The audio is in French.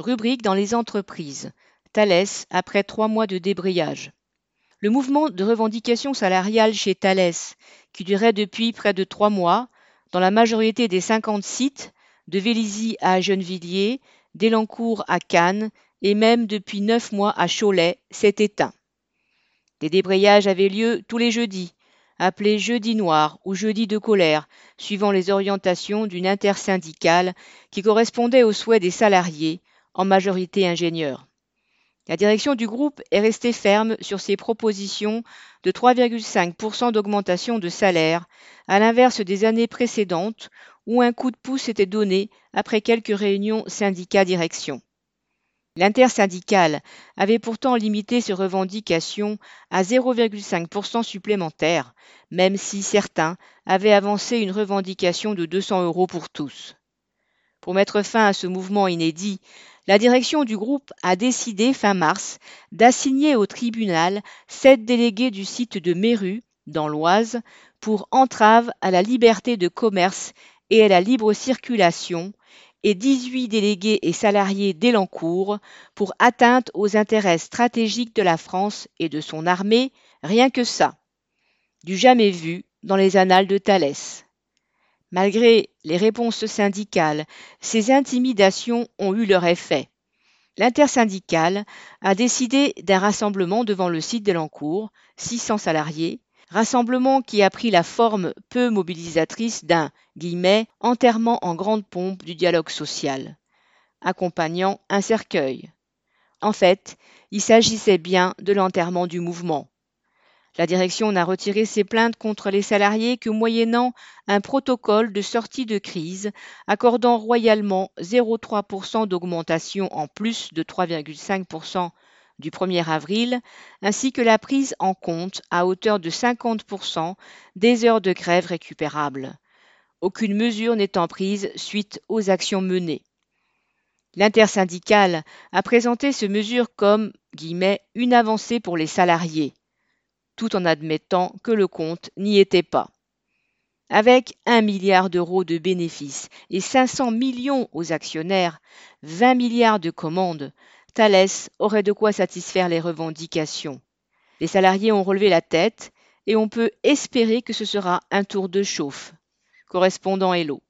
Rubrique dans les entreprises. Thales après trois mois de débrayage. Le mouvement de revendication salariale chez Thales, qui durait depuis près de trois mois, dans la majorité des 50 sites, de Vélizy à Gennevilliers, d'Elancourt à Cannes et même depuis neuf mois à Cholet, s'est éteint. Des débrayages avaient lieu tous les jeudis, appelés jeudi noir ou jeudi de colère, suivant les orientations d'une intersyndicale qui correspondait aux souhaits des salariés, en majorité ingénieurs. La direction du groupe est restée ferme sur ses propositions de 3,5% d'augmentation de salaire, à l'inverse des années précédentes où un coup de pouce était donné après quelques réunions syndicat-direction. L'intersyndicale avait pourtant limité ses revendications à 0,5% supplémentaire, même si certains avaient avancé une revendication de 200 euros pour tous. Pour mettre fin à ce mouvement inédit, la direction du groupe a décidé fin mars d'assigner au tribunal sept délégués du site de Méru, dans l'Oise, pour entrave à la liberté de commerce et à la libre circulation, et 18 délégués et salariés d'Elancourt pour atteinte aux intérêts stratégiques de la France et de son armée, rien que ça. Du jamais vu dans les annales de Thalès. Malgré les réponses syndicales, ces intimidations ont eu leur effet. L'intersyndicale a décidé d'un rassemblement devant le site d'Elancourt, 600 salariés, rassemblement qui a pris la forme peu mobilisatrice d'un enterrement en grande pompe du dialogue social, accompagnant un cercueil. En fait, il s'agissait bien de l'enterrement du mouvement. La direction n'a retiré ses plaintes contre les salariés que moyennant un protocole de sortie de crise accordant royalement 0,3% d'augmentation en plus de 3,5% du 1er avril, ainsi que la prise en compte à hauteur de 50% des heures de grève récupérables. Aucune mesure n'étant prise suite aux actions menées. L'intersyndicale a présenté ce mesure comme guillemets, une avancée pour les salariés tout en admettant que le compte n'y était pas. Avec 1 milliard d'euros de bénéfices et 500 millions aux actionnaires, 20 milliards de commandes, Thales aurait de quoi satisfaire les revendications. Les salariés ont relevé la tête et on peut espérer que ce sera un tour de chauffe. Correspondant Hello.